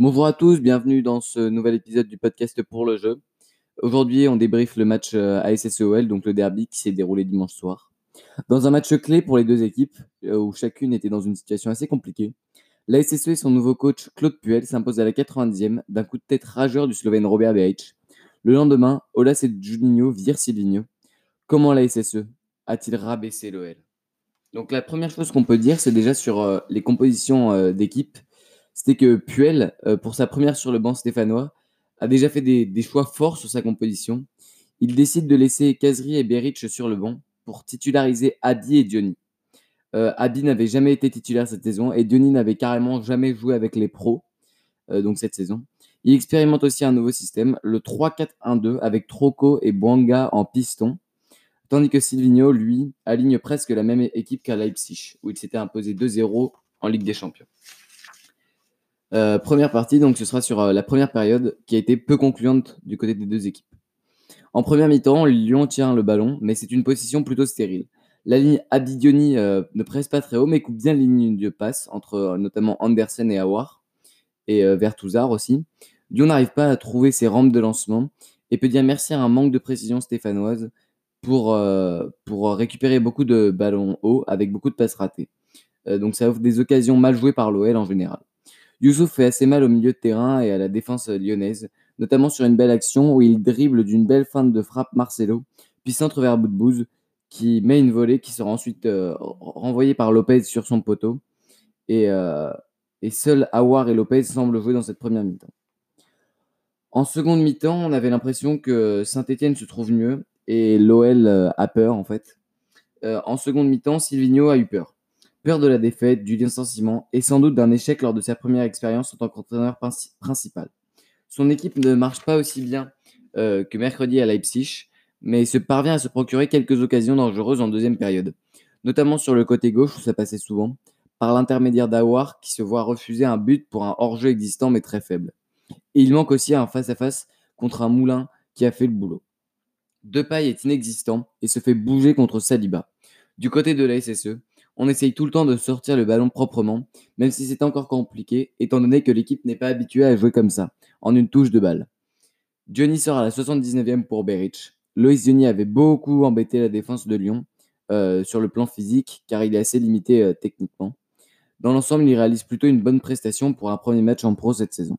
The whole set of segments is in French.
Bonjour à tous, bienvenue dans ce nouvel épisode du podcast pour le jeu. Aujourd'hui, on débriefe le match euh, ASSEOL, donc le derby qui s'est déroulé dimanche soir. Dans un match clé pour les deux équipes, euh, où chacune était dans une situation assez compliquée, la SSE et son nouveau coach Claude Puel s'imposent à la 90e d'un coup de tête rageur du Slovène Robert Behic. Le lendemain, Olas et Juninho virent Silvino. Comment la SSE a-t-il rabaissé l'OL Donc la première chose qu'on peut dire, c'est déjà sur euh, les compositions d'équipe c'était que Puel, euh, pour sa première sur le banc stéphanois, a déjà fait des, choix forts sur sa composition. Il décide de laisser Kazri et Beric sur le banc pour titulariser Adi et Diony. Euh, Adi n'avait jamais été titulaire cette saison et Diony n'avait carrément jamais joué avec les pros euh, donc cette saison. Il expérimente aussi un nouveau système, le 3-4-1-2 avec Troco et Bwanga en piston, tandis que Silvino, lui, aligne presque la même équipe qu'à Leipzig, où il s'était imposé 2-0 en Ligue des Champions. Euh, première partie, donc ce sera sur euh, la première période qui a été peu concluante du côté des deux équipes. En première mi-temps, Lyon tient le ballon, mais c'est une position plutôt stérile. La ligne Abidioni euh, ne presse pas très haut, mais coupe bien la ligne de passe entre notamment Andersen et Awar, et Vertouzard aussi. Lyon n'arrive pas à trouver ses rampes de lancement et peut dire merci à un manque de précision stéphanoise pour, pour récupérer beaucoup de ballons hauts avec beaucoup de passes ratées. donc ça offre des occasions mal jouées par l'OL en général. Youssouf fait assez mal au milieu de terrain et à la défense lyonnaise, notamment sur une belle action où il dribble d'une belle feinte de frappe Marcelo, puis centre vers Boudbouz, qui met une volée qui sera ensuite euh, renvoyée par Lopez sur son poteau. Et, euh, seuls Awar et Lopez semblent jouer dans cette première mi-temps. En seconde mi-temps, on avait l'impression que Saint-Etienne se trouve mieux et l'OL euh, a peur en fait. en seconde mi-temps, Silvino a eu peur peur de la défaite, du licenciement et sans doute d'un échec lors de sa première expérience en tant qu'entraîneur principal. Son équipe ne marche pas aussi bien euh, que mercredi à Leipzig, mais se parvient à se procurer quelques occasions dangereuses en deuxième période, notamment sur le côté gauche où ça passait souvent, par l'intermédiaire d'Awar qui se voit refuser un but pour un hors-jeu existant mais très faible. Et il manque aussi un face-à-face contre un moulin qui a fait le boulot. Depay est inexistant et se fait bouger contre Saliba. Du côté de la SSE, on essaye tout le temps de sortir le ballon proprement, même si c'est encore compliqué, étant donné que l'équipe n'est pas habituée à jouer comme ça, en une touche de balle. Johnny sort à la 79e pour Beric. Loïs Johnny avait beaucoup embêté la défense de Lyon euh, sur le plan physique, car il est assez limité euh, techniquement. Dans l'ensemble, il réalise plutôt une bonne prestation pour un premier match en pro cette saison.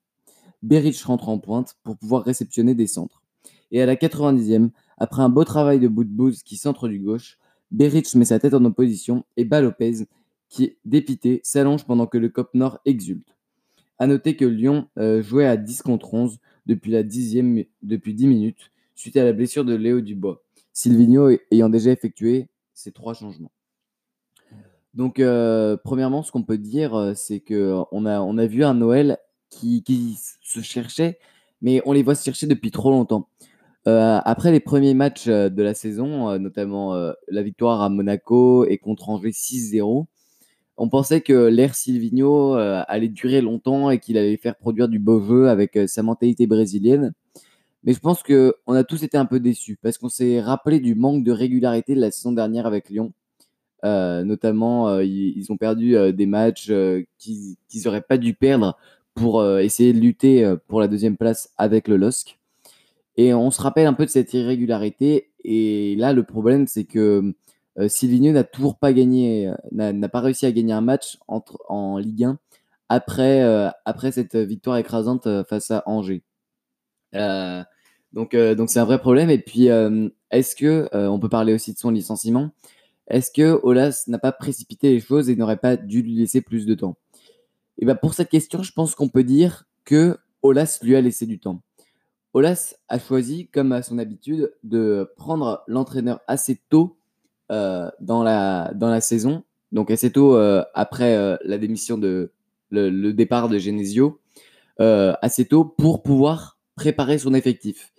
Beric rentre en pointe pour pouvoir réceptionner des centres. Et à la 90e, après un beau travail de bouse qui centre du gauche, Beric met sa tête en opposition et bat Lopez, qui, dépité, s'allonge pendant que le Cop Nord exulte. A noter que Lyon euh, jouait à 10 contre 11 depuis, la dixième, depuis 10 minutes, suite à la blessure de Léo Dubois, Silvino ayant déjà effectué ces trois changements. Donc, euh, premièrement, ce qu'on peut dire, euh, c'est qu'on a, on a vu un Noël qui, se cherchait, mais on les voit se chercher depuis trop longtemps. Euh, après les premiers matchs euh, de la saison, euh, notamment la victoire à Monaco et contre Angers 6-0, on pensait que l'ère Silvino allait durer longtemps et qu'il allait faire produire du beau jeu avec sa mentalité brésilienne. Mais je pense qu'on a tous été un peu déçus parce qu'on s'est rappelé du manque de régularité de la saison dernière avec Lyon. notamment, ils, ont perdu des matchs qu'ils n'auraient pas dû perdre pour essayer de lutter pour la deuxième place avec le LOSC. Et on se rappelle un peu de cette irrégularité. Et là, le problème, c'est que euh, n'a toujours pas gagné, euh, n'a pas réussi à gagner un match entre, en Ligue 1 après, euh, après cette victoire écrasante face à Angers. donc, donc c'est un vrai problème. Et puis, est-ce que, on peut parler aussi de son licenciement, est-ce que Olas n'a pas précipité les choses et n'aurait pas dû lui laisser plus de temps? Et ben pour cette question, je pense qu'on peut dire que Olas lui a laissé du temps. Olas a choisi, comme à son habitude, de prendre l'entraîneur assez tôt euh, dans, la, saison, donc assez tôt euh, après euh, la démission de le, départ de Genesio, assez tôt pour pouvoir préparer son effectif.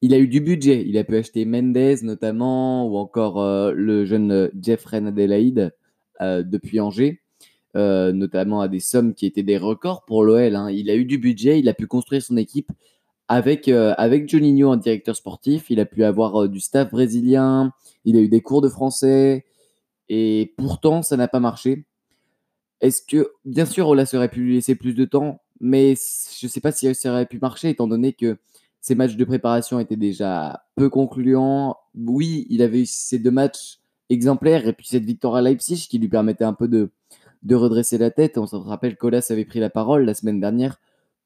Il a eu du budget, il a pu acheter Mendez notamment, ou encore le jeune Jeffrey Adelaide depuis Angers. notamment à des sommes qui étaient des records pour l'OL. Hein. Il a eu du budget, il a pu construire son équipe avec, euh, avec Juninho en directeur sportif, il a pu avoir euh, du staff brésilien, il a eu des cours de français, et pourtant, ça n'a pas marché. Est-ce que, bien sûr, Ola aurait pu lui laisser plus de temps, mais je ne sais pas si ça aurait pu marcher étant donné que ses matchs de préparation étaient déjà peu concluants. Oui, il avait eu ces deux matchs exemplaires et puis cette victoire à Leipzig qui lui permettait un peu de, de redresser la tête. On se rappelle qu'Olas avait pris la parole la semaine dernière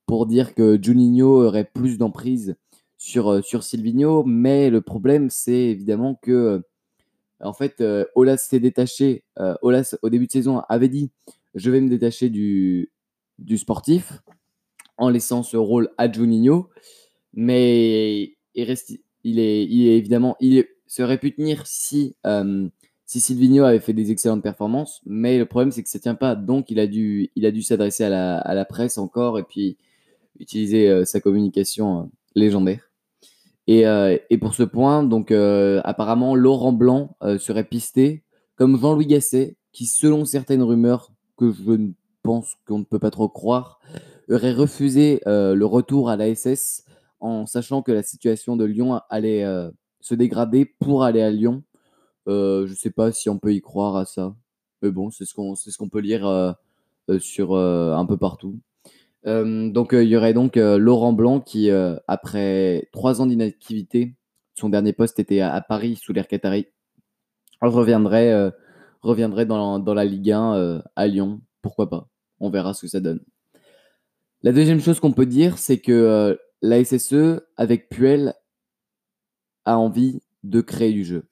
pour dire que Juninho aurait plus d'emprise sur, euh, sur Silvino, mais le problème c'est évidemment que en fait, euh, Olas s'est détaché. Euh, Olas, au début de saison, avait dit Je vais me détacher du, du sportif en laissant ce rôle à Juninho. Mais il, reste, il, est, il est évidemment. Il serait pu tenir si, euh, si Silvino avait fait des excellentes performances. Mais le problème, c'est que ça tient pas. Donc, il a dû, il a dû s'adresser à la, à la, presse encore et puis utiliser sa communication légendaire. Euh, et, pour ce point, donc euh, apparemment, Laurent Blanc euh, serait pisté comme Jean-Louis Gasset, qui, selon certaines rumeurs que je pense qu'on ne peut pas trop croire, aurait refusé le retour à la SS en sachant que la situation de Lyon allait se dégrader pour aller à Lyon. je ne sais pas si on peut y croire à ça. Mais bon, c'est ce qu'on ce qu'on peut lire sur un peu partout. Euh, donc, euh, il y aurait donc euh, Laurent Blanc qui, après trois ans d'inactivité, son dernier poste était à, Paris sous l'air Qatari, reviendrait, reviendrait dans, dans, la Ligue 1 à Lyon. Pourquoi pas? On verra ce que ça donne. La deuxième chose qu'on peut dire, c'est que la SSE, avec Puel, a envie de créer du jeu.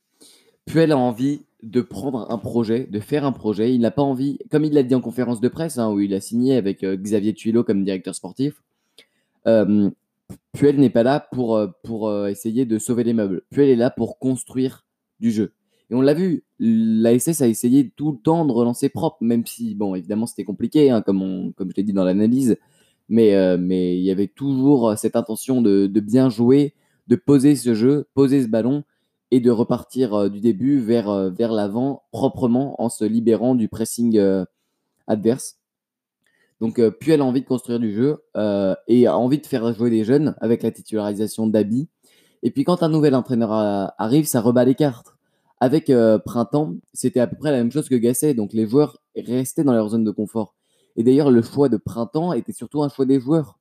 Puel a envie de prendre un projet, de faire un projet. Il n'a pas envie, comme il l'a dit en conférence de presse, hein, où il a signé avec euh, Xavier Tuilo comme directeur sportif, euh, Puel n'est pas là pour, euh, pour essayer de sauver les meubles. Puel est là pour construire du jeu. Et on l'a vu, l'ASS a essayé tout le temps de relancer propre, même si, bon, évidemment, c'était compliqué, hein, comme, comme je l'ai dit dans l'analyse, mais, mais il y avait toujours cette intention de, de bien jouer, de poser ce jeu, poser ce ballon, et de repartir euh, du début vers, euh, vers l'avant proprement en se libérant du pressing euh, adverse. Donc, Puel a envie de construire du jeu et a envie de faire jouer des jeunes avec la titularisation d'Abi. Et puis, quand un nouvel entraîneur arrive, ça rebat les cartes. Avec Printemps, c'était à peu près la même chose que Gasset. Donc, les joueurs restaient dans leur zone de confort. Et d'ailleurs, le choix de Printemps était surtout un choix des joueurs.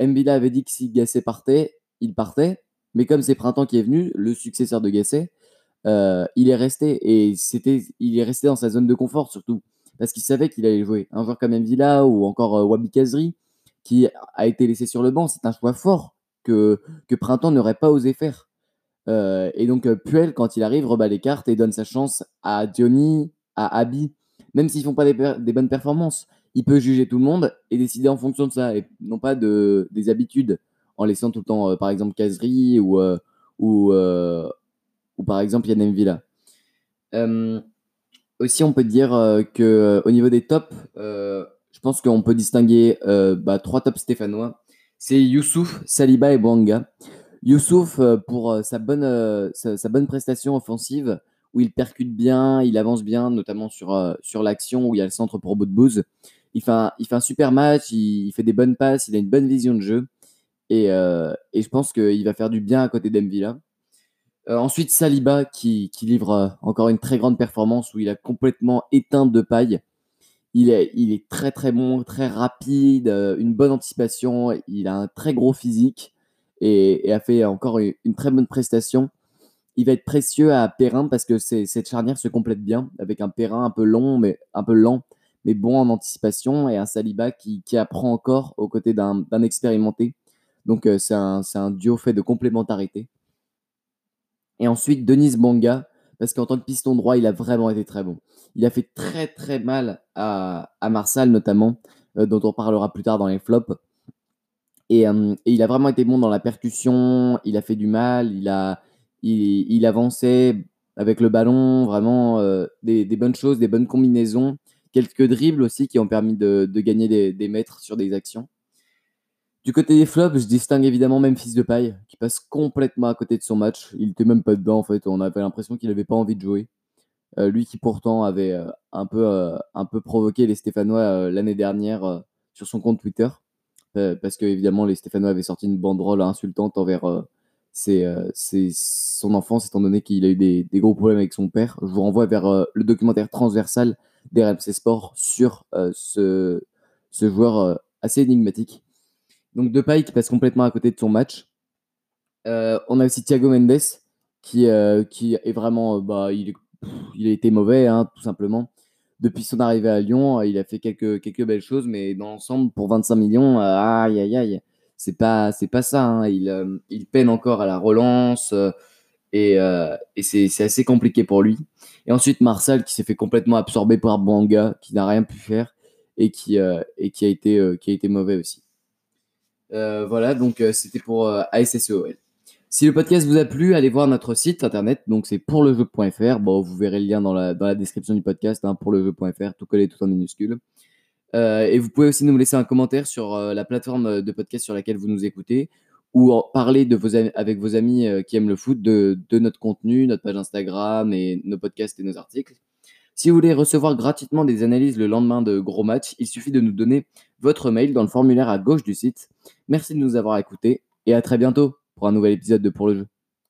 Mbila avait dit que si Gasset partait, il partait. Mais comme c'est Printemps qui est venu, le successeur de Gasset, euh, il est resté et il est resté dans sa zone de confort surtout parce qu'il savait qu'il allait jouer. Un joueur comme Mvila ou encore euh, Wabi Kazri qui a été laissé sur le banc, c'est un choix fort que, Printemps n'aurait pas osé faire. Euh, et donc Puel, quand il arrive, rebat les cartes et donne sa chance à Diony, à Abi, même s'ils font pas des, bonnes performances. Il peut juger tout le monde et décider en fonction de ça et non pas de, des habitudes en laissant tout le temps, euh, par exemple, Kazri ou, euh, euh, ou par exemple Yann Villa. aussi, on peut dire que au niveau des tops, je pense qu'on peut distinguer bah, trois tops stéphanois. C'est Youssouf, Saliba et Bouanga. Youssouf, pour sa bonne, sa, bonne prestation offensive, où il percute bien, il avance bien, notamment sur, sur l'action où il y a le centre pour Boudbouz. Il fait, un, il fait un super match, il, fait des bonnes passes, il a une bonne vision de jeu. Euh, et, je pense qu'il va faire du bien à côté d'Emvilla. Euh, ensuite, Saliba qui, livre euh, encore une très grande performance où il a complètement éteint de paille. Il est, très très bon, très rapide, une bonne anticipation, il a un très gros physique et, a fait encore une, très bonne prestation. Il va être précieux à Perrin parce que cette charnière se complète bien avec un Perrin un peu long, mais un peu lent, mais bon en anticipation et un Saliba qui apprend encore aux côtés d'un expérimenté. Donc, euh, c'est un, duo fait de complémentarité. Et ensuite, Denis Banga, parce qu'en tant que piston droit, il a vraiment été très bon. Il a fait très très mal à, à Marsal, notamment, euh, dont on parlera plus tard dans les flops. Euh, et, il a vraiment été bon dans la percussion, il a fait du mal, il, a, il, avançait avec le ballon, vraiment des, bonnes choses, des bonnes combinaisons, quelques dribbles aussi qui ont permis de, gagner des, des mètres sur des actions. Du côté des flops, je distingue évidemment Memphis de paille, qui passe complètement à côté de son match. Il était même pas dedans, en fait. On avait l'impression qu'il n'avait pas envie de jouer. Euh, lui qui pourtant avait euh, un, peu, euh, un peu provoqué les Stéphanois l'année dernière sur son compte Twitter. parce que, évidemment, les Stéphanois avaient sorti une banderole insultante envers son enfance, étant donné qu'il a eu des, gros problèmes avec son père. Je vous renvoie vers le documentaire transversal d'RMC Sport sur ce joueur assez énigmatique. Donc Depay qui passe complètement à côté de son match. on a aussi Thiago Mendes qui, qui est vraiment, bah, il, a été mauvais, hein, tout simplement. Depuis son arrivée à Lyon, il a fait quelques, belles choses, mais dans l'ensemble, pour 25 millions, aïe aïe aïe, c'est pas, pas ça. Hein. Il, peine encore à la relance et, c'est assez compliqué pour lui. Et ensuite, Marcel qui s'est fait complètement absorber par Banga, qui n'a rien pu faire et euh, euh, qui a été mauvais aussi. Euh, voilà, donc c'était pour ASSEOL. Si le podcast vous a plu, allez voir notre site internet, donc c'est pourlejeu.fr. Bon, vous verrez le lien dans la, description du podcast, hein, pourlejeu.fr, tout collé, tout en minuscule. et vous pouvez aussi nous laisser un commentaire sur la plateforme de podcast sur laquelle vous nous écoutez, ou parler de vos, avec vos amis qui aiment le foot de, de, notre contenu, notre page Instagram et nos podcasts et nos articles. Si vous voulez recevoir gratuitement des analyses le lendemain de gros matchs, il suffit de nous donner votre mail dans le formulaire à gauche du site. Merci de nous avoir écoutés et à très bientôt pour un nouvel épisode de Pour le jeu.